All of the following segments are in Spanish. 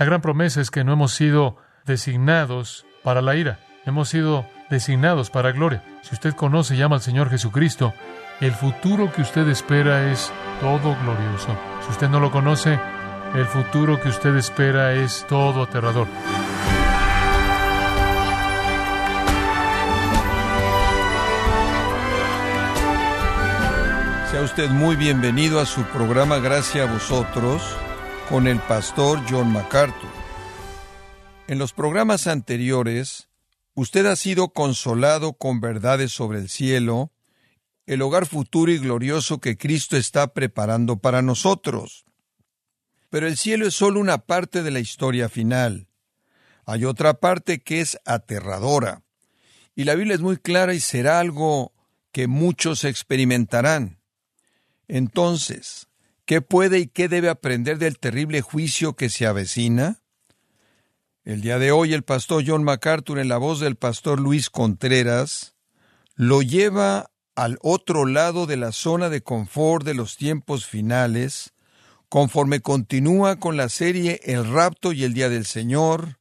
La gran promesa es que no hemos sido designados para la ira, hemos sido designados para gloria. Si usted conoce y llama al Señor Jesucristo, el futuro que usted espera es todo glorioso. Si usted no lo conoce, el futuro que usted espera es todo aterrador. Sea usted muy bienvenido a su programa Gracias a vosotros con el pastor John MacArthur. En los programas anteriores, usted ha sido consolado con verdades sobre el cielo, el hogar futuro y glorioso que Cristo está preparando para nosotros. Pero el cielo es solo una parte de la historia final. Hay otra parte que es aterradora. Y la Biblia es muy clara y será algo que muchos experimentarán. Entonces, ¿qué puede y qué debe aprender del terrible juicio que se avecina? El día de hoy el pastor John MacArthur, en la voz del pastor Luis Contreras, lo lleva al otro lado de la zona de confort de los tiempos finales, conforme continúa con la serie El rapto y el día del Señor,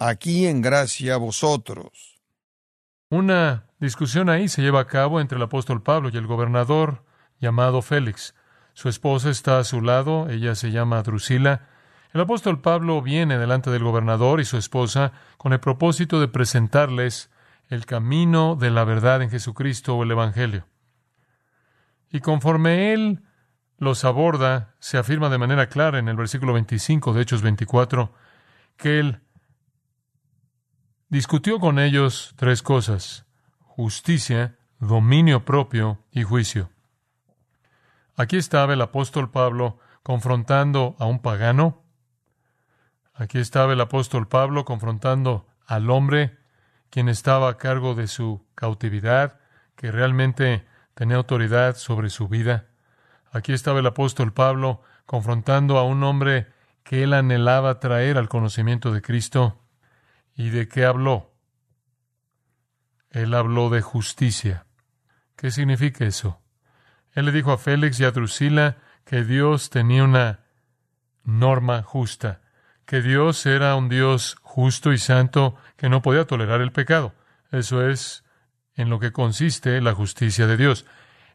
aquí en gracia a vosotros. Una discusión ahí se lleva a cabo entre el apóstol Pablo y el gobernador llamado Félix. Su esposa está a su lado, ella se llama Drusila. El apóstol Pablo viene delante del gobernador y su esposa con el propósito de presentarles el camino de la verdad en Jesucristo o el Evangelio. Y conforme él los aborda, se afirma de manera clara en el versículo 25 de Hechos 24 que él discutió con ellos tres cosas, justicia, dominio propio y juicio. Aquí estaba el apóstol Pablo confrontando a un pagano. Aquí estaba el apóstol Pablo confrontando al hombre quien estaba a cargo de su cautividad, que realmente tenía autoridad sobre su vida. Aquí estaba el apóstol Pablo confrontando a un hombre que él anhelaba traer al conocimiento de Cristo. ¿Y de qué habló? Él habló de justicia. ¿Qué significa eso? Él le dijo a Félix y a Drusila que Dios tenía una norma justa, que Dios era un Dios justo y santo que no podía tolerar el pecado. Eso es en lo que consiste la justicia de Dios.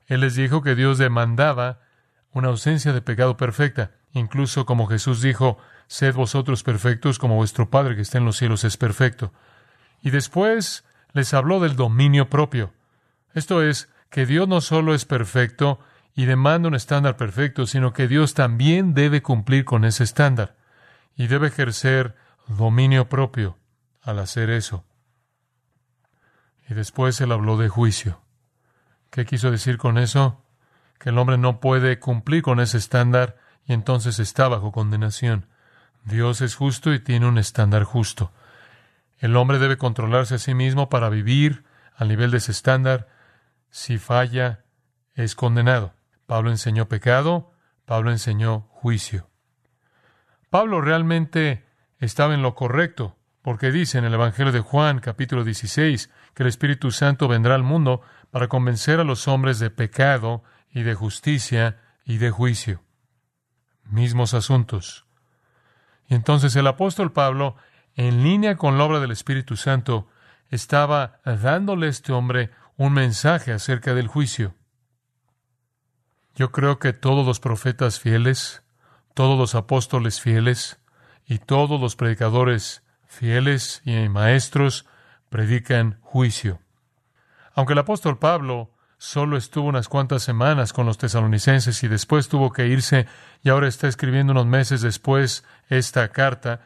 Él les dijo que Dios demandaba una ausencia de pecado perfecta, incluso como Jesús dijo, sed vosotros perfectos como vuestro Padre que está en los cielos es perfecto. Y después les habló del dominio propio. Esto es, que Dios no solo es perfecto y demanda un estándar perfecto, sino que Dios también debe cumplir con ese estándar y debe ejercer dominio propio al hacer eso. Y después él habló de juicio. ¿Qué quiso decir con eso? Que el hombre no puede cumplir con ese estándar y entonces está bajo condenación. Dios es justo y tiene un estándar justo. El hombre debe controlarse a sí mismo para vivir al nivel de ese estándar si falla, es condenado. Pablo enseñó pecado, Pablo enseñó juicio. Pablo realmente estaba en lo correcto, porque dice en el Evangelio de Juan capítulo 16 que el Espíritu Santo vendrá al mundo para convencer a los hombres de pecado y de justicia y de juicio. Mismos asuntos. Y entonces el apóstol Pablo, en línea con la obra del Espíritu Santo, estaba dándole a este hombre un mensaje acerca del juicio. Yo creo que todos los profetas fieles, todos los apóstoles fieles y todos los predicadores fieles y maestros predican juicio. Aunque el apóstol Pablo solo estuvo unas cuantas semanas con los tesalonicenses y después tuvo que irse y ahora está escribiendo unos meses después esta carta,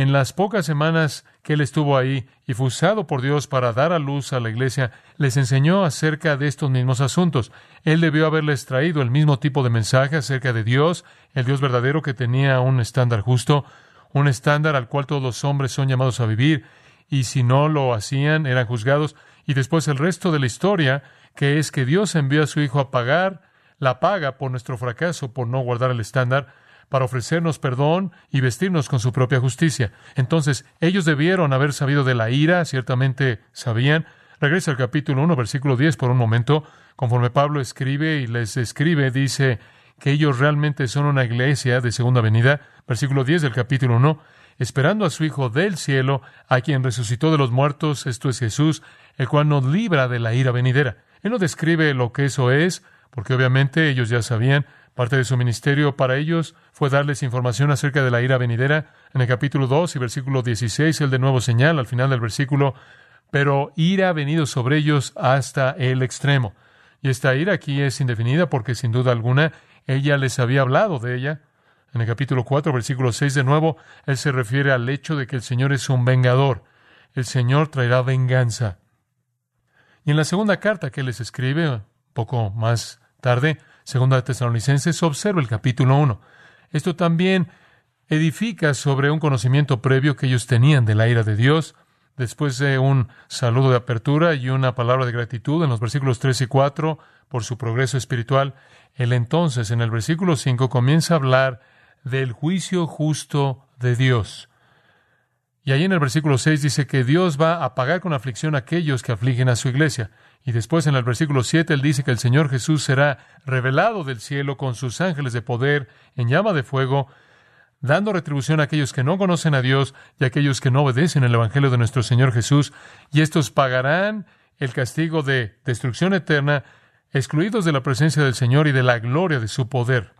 en las pocas semanas que él estuvo ahí y fue usado por Dios para dar a luz a la iglesia, les enseñó acerca de estos mismos asuntos. Él debió haberles traído el mismo tipo de mensaje acerca de Dios, el Dios verdadero que tenía un estándar justo, un estándar al cual todos los hombres son llamados a vivir, y si no lo hacían, eran juzgados, y después el resto de la historia, que es que Dios envió a su Hijo a pagar la paga por nuestro fracaso, por no guardar el estándar, para ofrecernos perdón y vestirnos con su propia justicia. Entonces, ellos debieron haber sabido de la ira, ciertamente sabían. Regresa al capítulo 1, versículo 10 por un momento. Conforme Pablo escribe y les escribe, dice que ellos realmente son una iglesia de segunda venida, versículo 10 del capítulo 1, esperando a su Hijo del cielo, a quien resucitó de los muertos, esto es Jesús, el cual nos libra de la ira venidera. Él no describe lo que eso es, porque obviamente ellos ya sabían, parte de su ministerio para ellos fue darles información acerca de la ira venidera. En el capítulo 2 y versículo 16, el de nuevo señal, al final del versículo, pero ira ha venido sobre ellos hasta el extremo. Y esta ira aquí es indefinida porque sin duda alguna ella les había hablado de ella. En el capítulo 4, versículo 6 de nuevo, él se refiere al hecho de que el Señor es un vengador. El Señor traerá venganza. Y en la segunda carta que les escribe, un poco más tarde, segunda de Tesalonicenses, observa el capítulo 1. Esto también edifica sobre un conocimiento previo que ellos tenían de la ira de Dios, después de un saludo de apertura y una palabra de gratitud en los versículos 3 y 4 por su progreso espiritual, él entonces en el versículo 5 comienza a hablar del juicio justo de Dios. Y ahí en el versículo 6 dice que Dios va a pagar con aflicción a aquellos que afligen a su iglesia. Y después en el versículo 7 él dice que el Señor Jesús será revelado del cielo con sus ángeles de poder en llama de fuego dando retribución a aquellos que no conocen a Dios y a aquellos que no obedecen el Evangelio de nuestro Señor Jesús, y estos pagarán el castigo de destrucción eterna, excluidos de la presencia del Señor y de la gloria de su poder.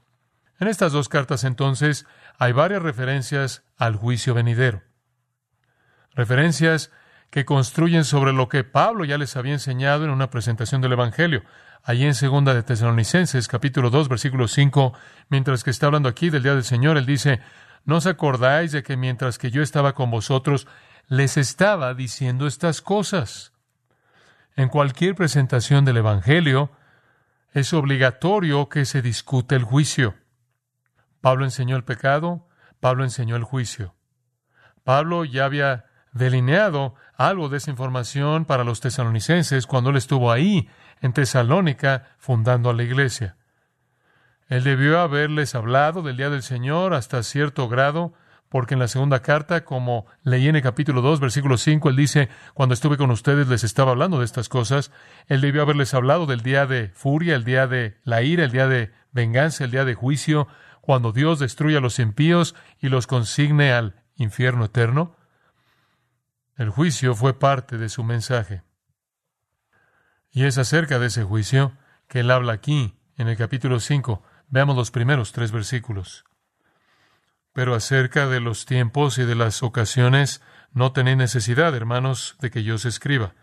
En estas dos cartas entonces hay varias referencias al juicio venidero. Referencias que construyen sobre lo que Pablo ya les había enseñado en una presentación del Evangelio. Allí en segunda de Tesalonicenses, capítulo 2, versículo 5, mientras que está hablando aquí del día del Señor, él dice, ¿no os acordáis de que mientras que yo estaba con vosotros, les estaba diciendo estas cosas? En cualquier presentación del Evangelio, es obligatorio que se discute el juicio. Pablo enseñó el pecado, Pablo enseñó el juicio. Pablo ya había delineado algo de esa información para los tesalonicenses cuando él estuvo ahí en Tesalónica fundando a la iglesia. Él debió haberles hablado del día del Señor hasta cierto grado, porque en la segunda carta, como leí en el capítulo 2, versículo 5, él dice, cuando estuve con ustedes les estaba hablando de estas cosas, él debió haberles hablado del día de furia, el día de la ira, el día de venganza, el día de juicio, cuando Dios destruye a los impíos y los consigne al infierno eterno. El juicio fue parte de su mensaje. Y es acerca de ese juicio que él habla aquí, en el capítulo 5. Veamos los primeros tres versículos. Pero acerca de los tiempos y de las ocasiones, no tenéis necesidad, hermanos, de que yo os escriba,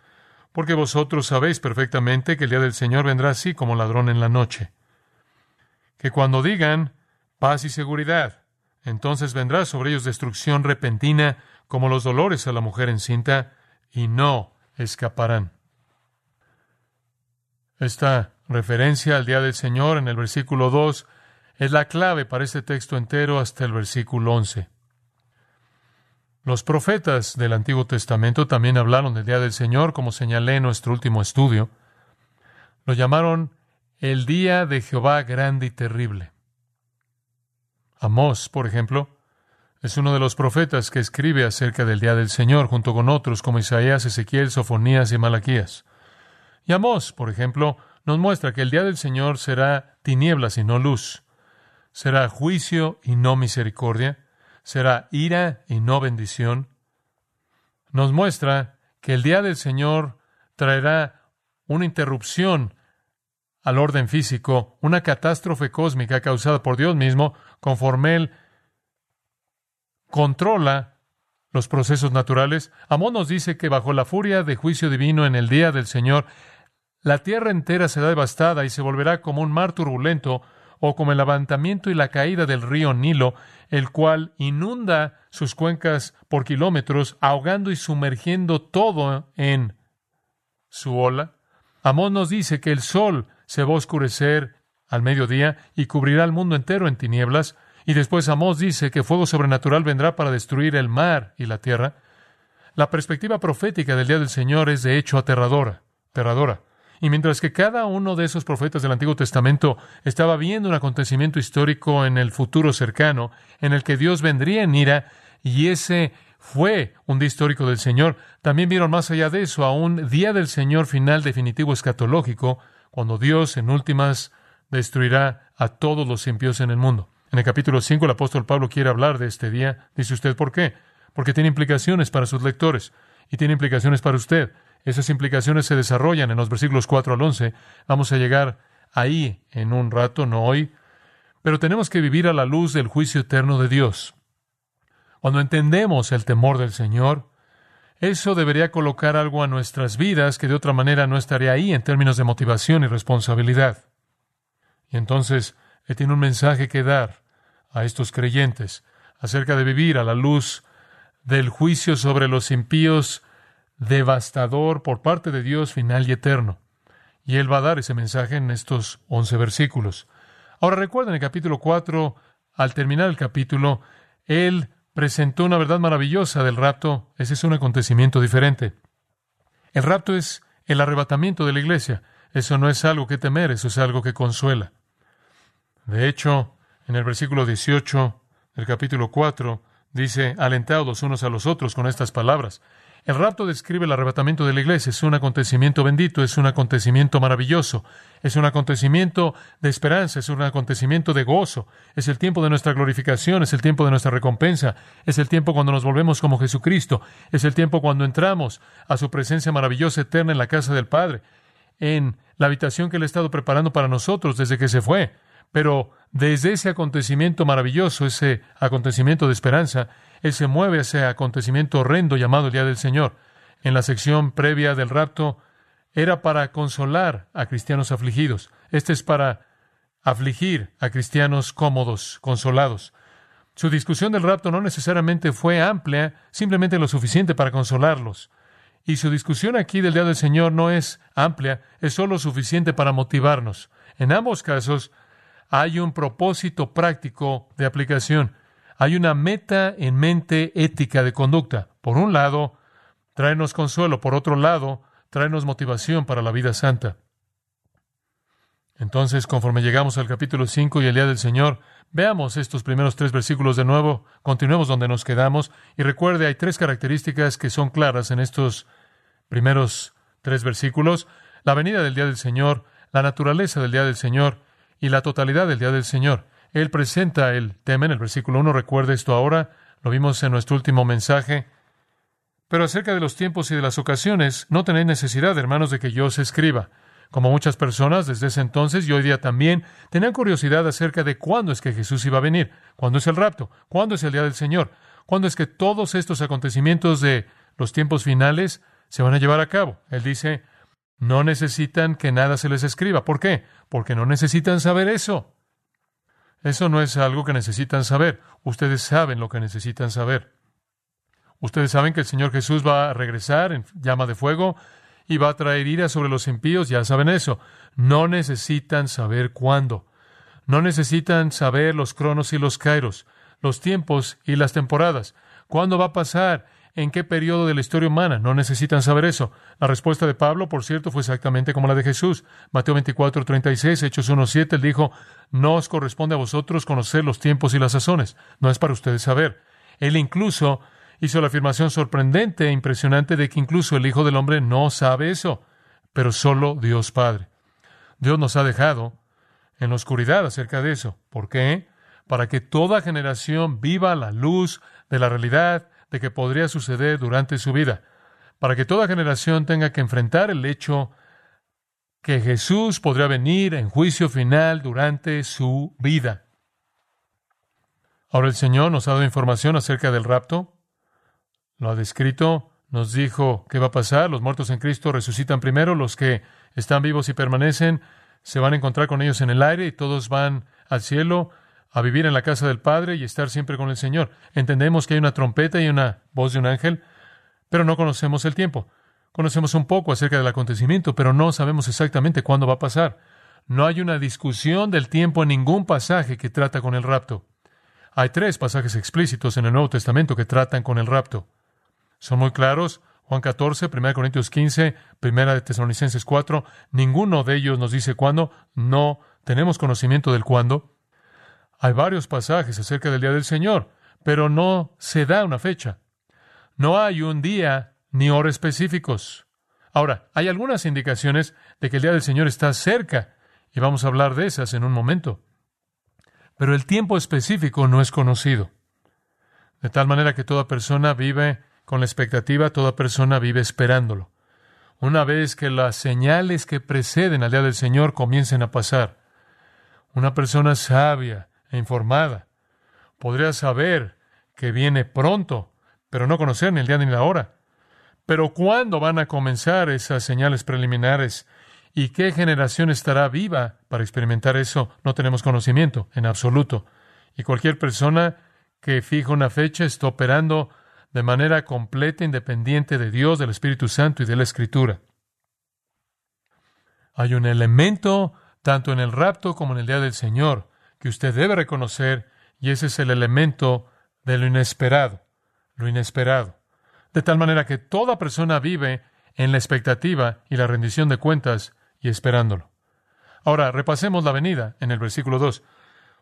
porque vosotros sabéis perfectamente que el día del Señor vendrá así como ladrón en la noche. Que cuando digan paz y seguridad, entonces vendrá sobre ellos destrucción repentina, como los dolores a la mujer encinta, y no escaparán. Esta referencia al día del Señor en el versículo 2 es la clave para este texto entero hasta el versículo 11. Los profetas del Antiguo Testamento también hablaron del día del Señor, como señalé en nuestro último estudio. Lo llamaron el día de Jehová grande y terrible. Amós, por ejemplo, es uno de los profetas que escribe acerca del día del Señor, junto con otros como Isaías, Ezequiel, Sofonías y Malaquías. Y Amós, por ejemplo, nos muestra que el día del Señor será tinieblas y no luz, será juicio y no misericordia, será ira y no bendición. Nos muestra que el día del Señor traerá una interrupción al orden físico, una catástrofe cósmica causada por Dios mismo, conforme Él controla los procesos naturales. Amós nos dice que bajo la furia de juicio divino en el día del Señor, la tierra entera será devastada y se volverá como un mar turbulento o como el levantamiento y la caída del río Nilo, el cual inunda sus cuencas por kilómetros, ahogando y sumergiendo todo en su ola. Amós nos dice que el sol se va a oscurecer al mediodía y cubrirá el mundo entero en tinieblas, y después Amós dice que fuego sobrenatural vendrá para destruir el mar y la tierra. La perspectiva profética del día del Señor es de hecho aterradora, aterradora. Y mientras que cada uno de esos profetas del Antiguo Testamento estaba viendo un acontecimiento histórico en el futuro cercano, en el que Dios vendría en ira, y ese fue un día histórico del Señor, también vieron más allá de eso a un día del Señor final definitivo escatológico, cuando Dios, en últimas destruirá a todos los impíos en el mundo. En el capítulo 5 el apóstol Pablo quiere hablar de este día. Dice usted, ¿por qué? Porque tiene implicaciones para sus lectores y tiene implicaciones para usted. Esas implicaciones se desarrollan en los versículos 4 al 11. Vamos a llegar ahí en un rato, no hoy. Pero tenemos que vivir a la luz del juicio eterno de Dios. Cuando entendemos el temor del Señor, eso debería colocar algo a nuestras vidas que de otra manera no estaría ahí en términos de motivación y responsabilidad. Y entonces Él tiene un mensaje que dar a estos creyentes acerca de vivir a la luz del juicio sobre los impíos devastador por parte de Dios final y eterno. Y Él va a dar ese mensaje en estos once versículos. Ahora recuerden el capítulo 4, al terminar el capítulo, Él presentó una verdad maravillosa del rapto. Ese es un acontecimiento diferente. El rapto es el arrebatamiento de la iglesia. Eso no es algo que temer, eso es algo que consuela. De hecho, en el versículo 18 del capítulo 4 dice, alentados unos a los otros con estas palabras. El rapto describe el arrebatamiento de la iglesia. Es un acontecimiento bendito, es un acontecimiento maravilloso, es un acontecimiento de esperanza, es un acontecimiento de gozo. Es el tiempo de nuestra glorificación, es el tiempo de nuestra recompensa, es el tiempo cuando nos volvemos como Jesucristo, es el tiempo cuando entramos a su presencia maravillosa eterna en la casa del Padre, en la habitación que Él ha estado preparando para nosotros desde que se fue. Pero desde ese acontecimiento maravilloso, ese acontecimiento de esperanza, Él se mueve a ese acontecimiento horrendo llamado el Día del Señor. En la sección previa del rapto, era para consolar a cristianos afligidos. Este es para afligir a cristianos cómodos, consolados. Su discusión del rapto no necesariamente fue amplia, simplemente lo suficiente para consolarlos. Y su discusión aquí del Día del Señor no es amplia, es solo suficiente para motivarnos. En ambos casos, hay un propósito práctico de aplicación. Hay una meta en mente ética de conducta. Por un lado, traernos consuelo. Por otro lado, traernos motivación para la vida santa. Entonces, conforme llegamos al capítulo 5 y el día del Señor, veamos estos primeros tres versículos de nuevo, continuemos donde nos quedamos y recuerde, hay tres características que son claras en estos primeros tres versículos. La venida del día del Señor, la naturaleza del día del Señor y la totalidad del día del Señor. Él presenta el tema en el versículo 1, recuerde esto ahora, lo vimos en nuestro último mensaje. Pero acerca de los tiempos y de las ocasiones, no tenéis necesidad, hermanos, de que yo os escriba. Como muchas personas desde ese entonces y hoy día también, tenían curiosidad acerca de cuándo es que Jesús iba a venir, cuándo es el rapto, cuándo es el día del Señor, cuándo es que todos estos acontecimientos de los tiempos finales se van a llevar a cabo. Él dice, no necesitan que nada se les escriba. ¿Por qué? Porque no necesitan saber eso. Eso no es algo que necesitan saber. Ustedes saben lo que necesitan saber. Ustedes saben que el Señor Jesús va a regresar en llama de fuego y va a traer ira sobre los impíos. Ya saben eso. No necesitan saber cuándo. No necesitan saber los cronos y los kairos, los tiempos y las temporadas. ¿Cuándo va a pasar? En qué periodo de la historia humana. No necesitan saber eso. La respuesta de Pablo, por cierto, fue exactamente como la de Jesús. Mateo 24, 36, Hechos 1, 7, él dijo, no os corresponde a vosotros conocer los tiempos y las sazones. No es para ustedes saber. Él incluso hizo la afirmación sorprendente e impresionante de que incluso el Hijo del Hombre no sabe eso, pero solo Dios Padre. Dios nos ha dejado en la oscuridad acerca de eso. ¿Por qué? Para que toda generación viva la luz de la realidad que podría suceder durante su vida, para que toda generación tenga que enfrentar el hecho que Jesús podría venir en juicio final durante su vida. Ahora el Señor nos ha dado información acerca del rapto, lo ha descrito, nos dijo qué va a pasar, los muertos en Cristo resucitan primero, los que están vivos y permanecen se van a encontrar con ellos en el aire y todos van al cielo, a vivir en la casa del Padre y estar siempre con el Señor. Entendemos que hay una trompeta y una voz de un ángel, pero no conocemos el tiempo. Conocemos un poco acerca del acontecimiento, pero no sabemos exactamente cuándo va a pasar. No hay una discusión del tiempo en ningún pasaje que trata con el rapto. Hay tres pasajes explícitos en el Nuevo Testamento que tratan con el rapto. Son muy claros. Juan 14, 1 Corintios 15, 1 de Tesalonicenses 4. Ninguno de ellos nos dice cuándo. No tenemos conocimiento del cuándo. Hay varios pasajes acerca del día del Señor, pero no se da una fecha. No hay un día ni hora específicos. Ahora, hay algunas indicaciones de que el día del Señor está cerca y vamos a hablar de esas en un momento. Pero el tiempo específico no es conocido. De tal manera que toda persona vive con la expectativa, toda persona vive esperándolo. Una vez que las señales que preceden al día del Señor comiencen a pasar, una persona sabia informada podría saber que viene pronto, pero no conocer ni el día ni la hora. Pero ¿cuándo van a comenzar esas señales preliminares? ¿Y qué generación estará viva para experimentar eso? No tenemos conocimiento en absoluto. Y cualquier persona que fija una fecha está operando de manera completa, independiente de Dios, del Espíritu Santo y de la Escritura. Hay un elemento, tanto en el rapto como en el día del Señor, que usted debe reconocer, y ese es el elemento de lo inesperado, lo inesperado. De tal manera que toda persona vive en la expectativa y la rendición de cuentas y esperándolo. Ahora, repasemos la venida en el versículo 2.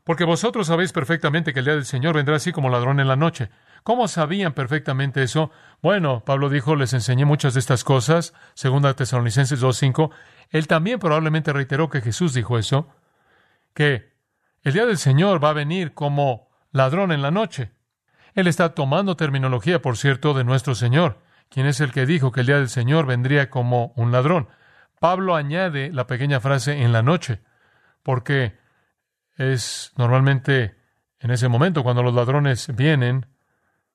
Porque vosotros sabéis perfectamente que el día del Señor vendrá así como ladrón en la noche. ¿Cómo sabían perfectamente eso? Bueno, Pablo dijo, les enseñé muchas de estas cosas, segunda Tesalonicenses 2.5. Él también probablemente reiteró que Jesús dijo eso, que el día del Señor va a venir como ladrón en la noche. Él está tomando terminología, por cierto, de nuestro Señor, quien es el que dijo que el día del Señor vendría como un ladrón. Pablo añade la pequeña frase en la noche, porque es normalmente en ese momento cuando los ladrones vienen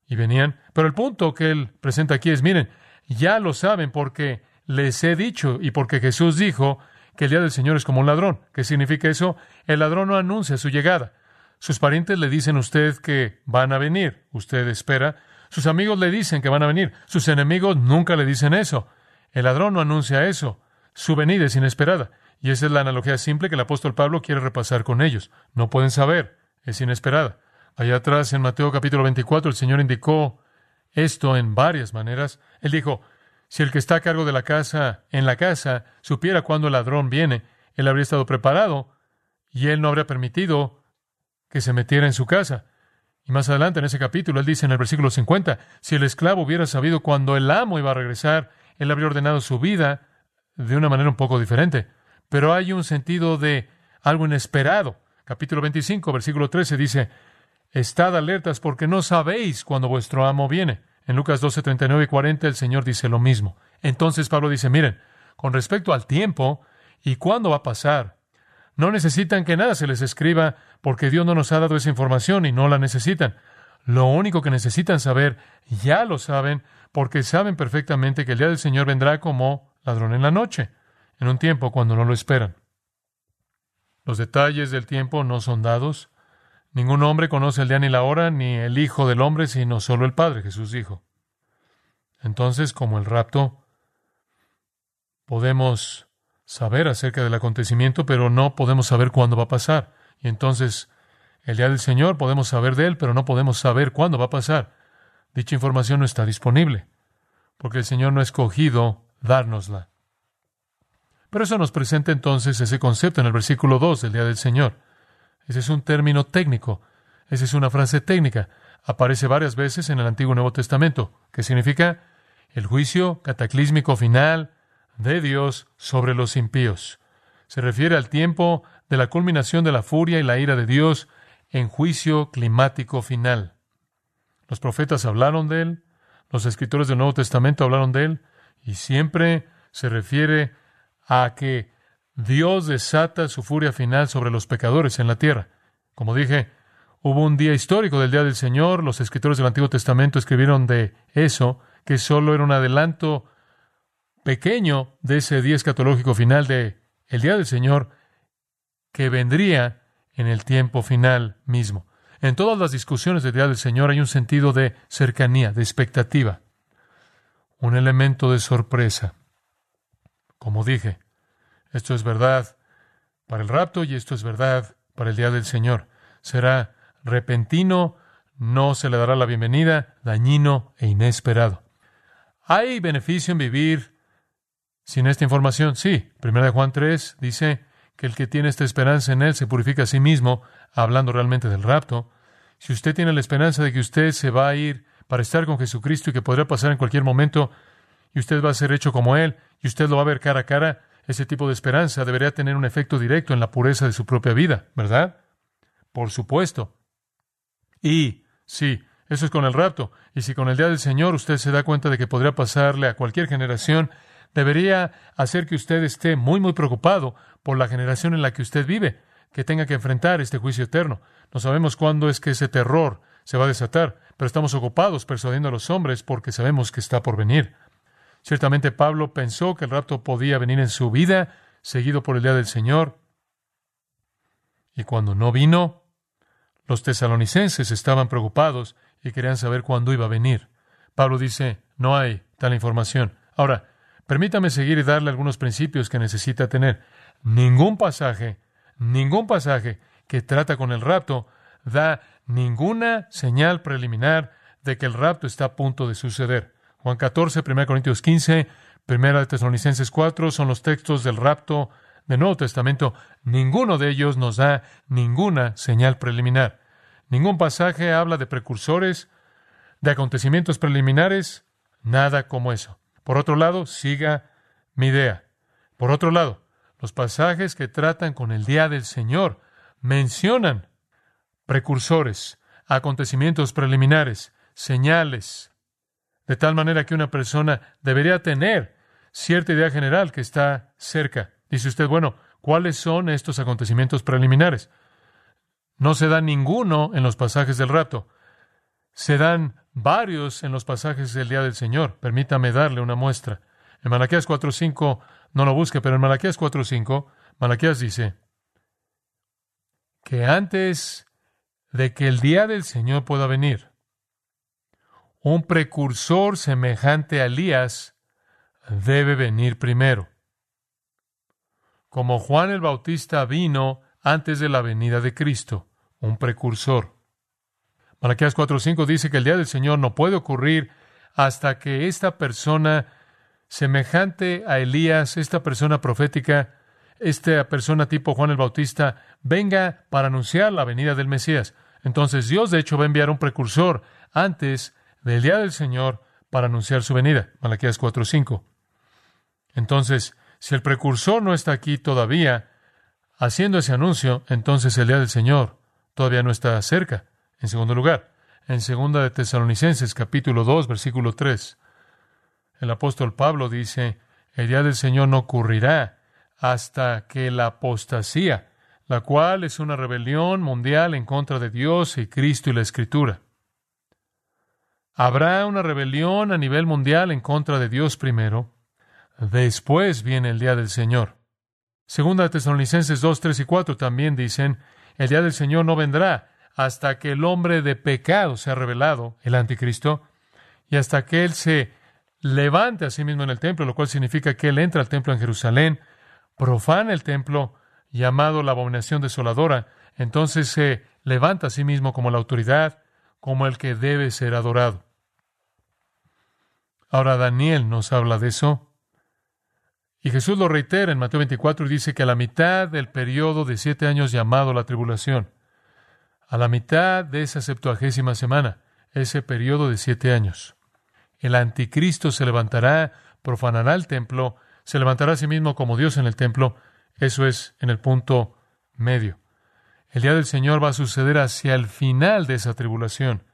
y venían. Pero el punto que él presenta aquí es, miren, ya lo saben porque les he dicho y porque Jesús dijo que el día del Señor es como un ladrón. ¿Qué significa eso? El ladrón no anuncia su llegada. Sus parientes le dicen a usted que van a venir. Usted espera. Sus amigos le dicen que van a venir. Sus enemigos nunca le dicen eso. El ladrón no anuncia eso. Su venida es inesperada. Y esa es la analogía simple que el apóstol Pablo quiere repasar con ellos. No pueden saber, es inesperada. Allá atrás, en Mateo capítulo 24, el Señor indicó esto en varias maneras. Él dijo, si el que está a cargo de la casa, en la casa, supiera cuándo el ladrón viene, él habría estado preparado y él no habría permitido que se metiera en su casa. Y más adelante en ese capítulo, él dice en el versículo 50, si el esclavo hubiera sabido cuándo el amo iba a regresar, él habría ordenado su vida de una manera un poco diferente pero hay un sentido de algo inesperado. Capítulo 25, versículo 13 dice, Estad alertas porque no sabéis cuándo vuestro amo viene. En Lucas 12, 39 y 40 el Señor dice lo mismo. Entonces Pablo dice, miren, con respecto al tiempo y cuándo va a pasar, no necesitan que nada se les escriba porque Dios no nos ha dado esa información y no la necesitan. Lo único que necesitan saber, ya lo saben, porque saben perfectamente que el día del Señor vendrá como ladrón en la noche en un tiempo cuando no lo esperan. Los detalles del tiempo no son dados. Ningún hombre conoce el día ni la hora, ni el Hijo del Hombre, sino solo el Padre, Jesús dijo. Entonces, como el rapto, podemos saber acerca del acontecimiento, pero no podemos saber cuándo va a pasar. Y entonces, el día del Señor podemos saber de él, pero no podemos saber cuándo va a pasar. Dicha información no está disponible, porque el Señor no ha escogido dárnosla. Pero eso nos presenta entonces ese concepto en el versículo 2 del día del Señor. Ese es un término técnico, esa es una frase técnica. Aparece varias veces en el Antiguo y Nuevo Testamento, que significa el juicio cataclísmico final de Dios sobre los impíos. Se refiere al tiempo de la culminación de la furia y la ira de Dios en juicio climático final. Los profetas hablaron de él, los escritores del Nuevo Testamento hablaron de él, y siempre se refiere a que Dios desata su furia final sobre los pecadores en la tierra. Como dije, hubo un día histórico del día del Señor, los escritores del Antiguo Testamento escribieron de eso, que solo era un adelanto pequeño de ese día escatológico final de el día del Señor que vendría en el tiempo final mismo. En todas las discusiones del día del Señor hay un sentido de cercanía, de expectativa, un elemento de sorpresa. Como dije, esto es verdad para el rapto y esto es verdad para el día del Señor. Será repentino, no se le dará la bienvenida, dañino e inesperado. ¿Hay beneficio en vivir sin esta información? Sí. Primera de Juan 3 dice que el que tiene esta esperanza en él se purifica a sí mismo, hablando realmente del rapto. Si usted tiene la esperanza de que usted se va a ir para estar con Jesucristo y que podrá pasar en cualquier momento, y usted va a ser hecho como Él, y usted lo va a ver cara a cara, ese tipo de esperanza debería tener un efecto directo en la pureza de su propia vida, ¿verdad? Por supuesto. Y, sí, eso es con el rapto. Y si con el día del Señor usted se da cuenta de que podría pasarle a cualquier generación, debería hacer que usted esté muy, muy preocupado por la generación en la que usted vive, que tenga que enfrentar este juicio eterno. No sabemos cuándo es que ese terror se va a desatar, pero estamos ocupados persuadiendo a los hombres porque sabemos que está por venir. Ciertamente Pablo pensó que el rapto podía venir en su vida, seguido por el día del Señor. Y cuando no vino, los tesalonicenses estaban preocupados y querían saber cuándo iba a venir. Pablo dice, no hay tal información. Ahora, permítame seguir y darle algunos principios que necesita tener. Ningún pasaje, ningún pasaje que trata con el rapto da ninguna señal preliminar de que el rapto está a punto de suceder. Juan 14, 1 Corintios 15, 1 Tesalonicenses 4 son los textos del rapto del Nuevo Testamento. Ninguno de ellos nos da ninguna señal preliminar. Ningún pasaje habla de precursores, de acontecimientos preliminares, nada como eso. Por otro lado, siga mi idea. Por otro lado, los pasajes que tratan con el día del Señor mencionan precursores, acontecimientos preliminares, señales, de tal manera que una persona debería tener cierta idea general que está cerca. Dice usted, bueno, ¿cuáles son estos acontecimientos preliminares? No se da ninguno en los pasajes del rapto. Se dan varios en los pasajes del día del Señor. Permítame darle una muestra. En Malaquías 4.5, no lo busque, pero en Malaquías 4.5, Malaquías dice que antes de que el día del Señor pueda venir, un precursor semejante a Elías debe venir primero. Como Juan el Bautista vino antes de la venida de Cristo, un precursor. Malaquías 4:5 dice que el día del Señor no puede ocurrir hasta que esta persona semejante a Elías, esta persona profética, esta persona tipo Juan el Bautista, venga para anunciar la venida del Mesías. Entonces Dios de hecho va a enviar un precursor antes del día del Señor para anunciar su venida. Malaquías 4:5. Entonces, si el precursor no está aquí todavía haciendo ese anuncio, entonces el día del Señor todavía no está cerca. En segundo lugar, en segunda de Tesalonicenses capítulo 2, versículo 3, el apóstol Pablo dice, el día del Señor no ocurrirá hasta que la apostasía, la cual es una rebelión mundial en contra de Dios y Cristo y la Escritura. Habrá una rebelión a nivel mundial en contra de Dios primero. Después viene el día del Señor. Segunda de Tesalonicenses 2, 3 y 4 también dicen, el día del Señor no vendrá hasta que el hombre de pecado sea revelado, el anticristo, y hasta que él se levante a sí mismo en el templo, lo cual significa que él entra al templo en Jerusalén, profana el templo, llamado la abominación desoladora, entonces se levanta a sí mismo como la autoridad, como el que debe ser adorado. Ahora Daniel nos habla de eso. Y Jesús lo reitera en Mateo 24 y dice que a la mitad del periodo de siete años llamado la tribulación, a la mitad de esa septuagésima semana, ese periodo de siete años, el anticristo se levantará, profanará el templo, se levantará a sí mismo como Dios en el templo, eso es en el punto medio. El día del Señor va a suceder hacia el final de esa tribulación,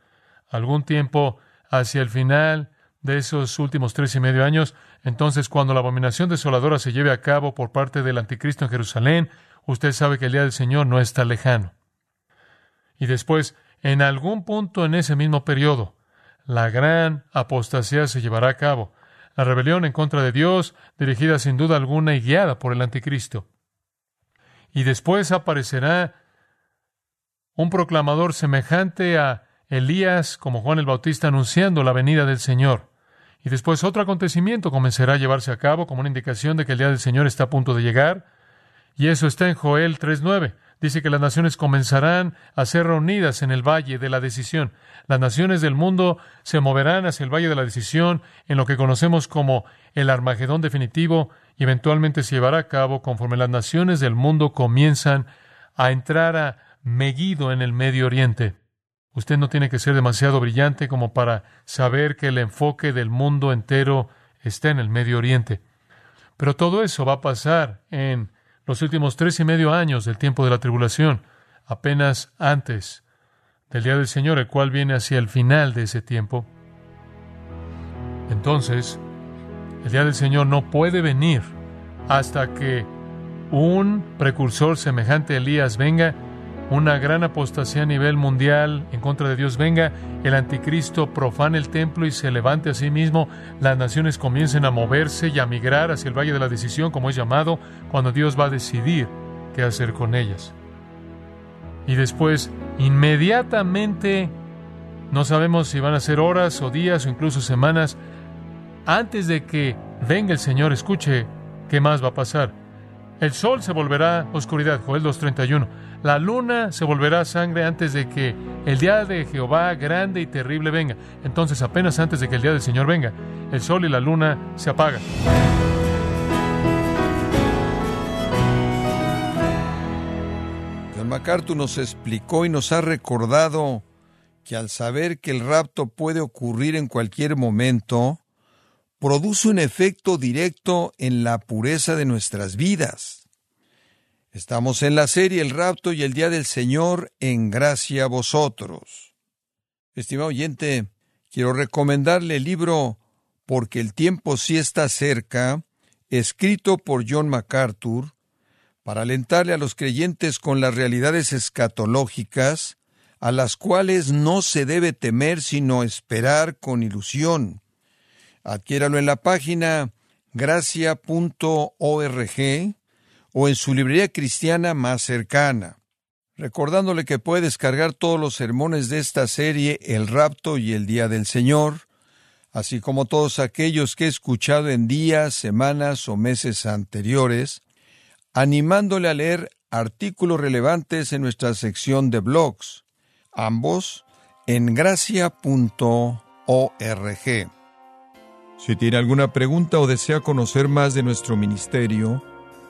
algún tiempo hacia el final de esos últimos tres y medio años, entonces cuando la abominación desoladora se lleve a cabo por parte del anticristo en Jerusalén, usted sabe que el día del Señor no está lejano. Y después, en algún punto en ese mismo periodo, la gran apostasía se llevará a cabo, la rebelión en contra de Dios, dirigida sin duda alguna y guiada por el anticristo. Y después aparecerá un proclamador semejante a Elías como Juan el Bautista anunciando la venida del Señor. Y después otro acontecimiento comenzará a llevarse a cabo como una indicación de que el día del Señor está a punto de llegar. Y eso está en Joel 3.9. Dice que las naciones comenzarán a ser reunidas en el valle de la decisión. Las naciones del mundo se moverán hacia el valle de la decisión en lo que conocemos como el Armagedón definitivo y eventualmente se llevará a cabo conforme las naciones del mundo comienzan a entrar a Megiddo en el Medio Oriente. Usted no tiene que ser demasiado brillante como para saber que el enfoque del mundo entero está en el Medio Oriente. Pero todo eso va a pasar en los últimos tres y medio años del tiempo de la tribulación, apenas antes del día del Señor, el cual viene hacia el final de ese tiempo. Entonces, el día del Señor no puede venir hasta que un precursor semejante a Elías venga, una gran apostasía a nivel mundial en contra de Dios venga, el anticristo profane el templo y se levante a sí mismo, las naciones comiencen a moverse y a migrar hacia el valle de la decisión, como es llamado, cuando Dios va a decidir qué hacer con ellas. Y después, inmediatamente, no sabemos si van a ser horas o días o incluso semanas, antes de que venga el Señor, escuche qué más va a pasar. El sol se volverá oscuridad, Joel 2.31. La luna se volverá sangre antes de que el día de Jehová grande y terrible venga. Entonces, apenas antes de que el día del Señor venga, el sol y la luna se apagan. John MacArthur nos explicó y nos ha recordado que al saber que el rapto puede ocurrir en cualquier momento, produce un efecto directo en la pureza de nuestras vidas. Estamos en la serie El rapto y el día del Señor en gracia a vosotros. Estimado oyente, quiero recomendarle el libro Porque el tiempo sí está cerca, escrito por John MacArthur, para alentarle a los creyentes con las realidades escatológicas, a las cuales no se debe temer sino esperar con ilusión Adquiéralo en la página gracia.org o en su librería cristiana más cercana. Recordándole que puede descargar todos los sermones de esta serie El rapto y el día del Señor, así como todos aquellos que he escuchado en días, semanas o meses anteriores, animándole a leer artículos relevantes en nuestra sección de blogs, ambos en gracia.org. Si tiene alguna pregunta o desea conocer más de nuestro ministerio,